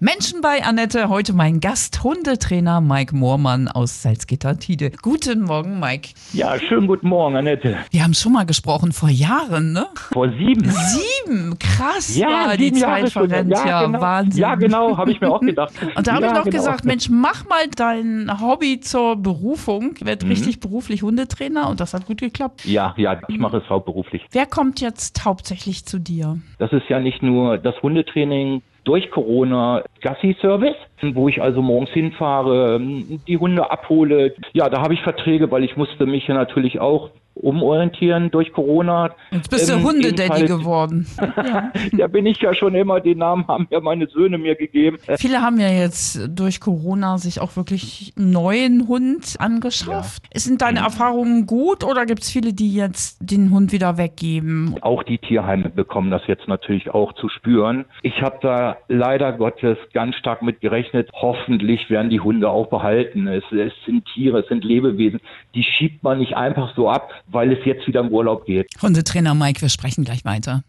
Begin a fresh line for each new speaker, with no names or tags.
Menschen bei Annette, heute mein Gast, Hundetrainer Mike Moormann aus Salzgitter-Tide. Guten Morgen, Mike.
Ja, schönen guten Morgen, Annette.
Wir haben schon mal gesprochen vor Jahren, ne?
Vor sieben.
Sieben, krass
Ja,
war die
sieben Jahre
Zeit
schon.
verrennt, ja,
genau.
Wahnsinn.
Ja, genau, habe ich mir auch gedacht.
Und da habe
ja,
ich noch
genau.
gesagt, Mensch, mach mal dein Hobby zur Berufung, werd
Mhm.
richtig beruflich Hundetrainer und das hat gut geklappt.
Ja, ja, ich mache es hauptberuflich.
Wer kommt jetzt hauptsächlich zu dir?
Das ist ja nicht nur das Hundetraining durch Corona Gassi-Service, wo ich also morgens hinfahre, die Hunde abhole. Ja, da habe ich Verträge, weil ich musste mich ja natürlich auch umorientieren durch Corona.
Jetzt bist
Ähm,
du Hundedaddy
ebenfalls-
geworden.
Da bin ich ja schon immer, den Namen haben ja meine Söhne mir gegeben.
Viele haben ja jetzt durch Corona sich auch wirklich einen neuen Hund angeschafft. Sind deine Erfahrungen gut oder gibt es viele, die jetzt den Hund wieder weggeben?
Auch die Tierheime bekommen das jetzt natürlich auch zu spüren. Ich habe da leider Gottes ganz stark mit gerechnet. Hoffentlich werden die Hunde auch behalten. Es, es sind Tiere, es sind Lebewesen. Die schiebt man nicht einfach so ab, weil es jetzt wieder im Urlaub geht.
Hundetrainer Mike, wir sprechen gleich weiter.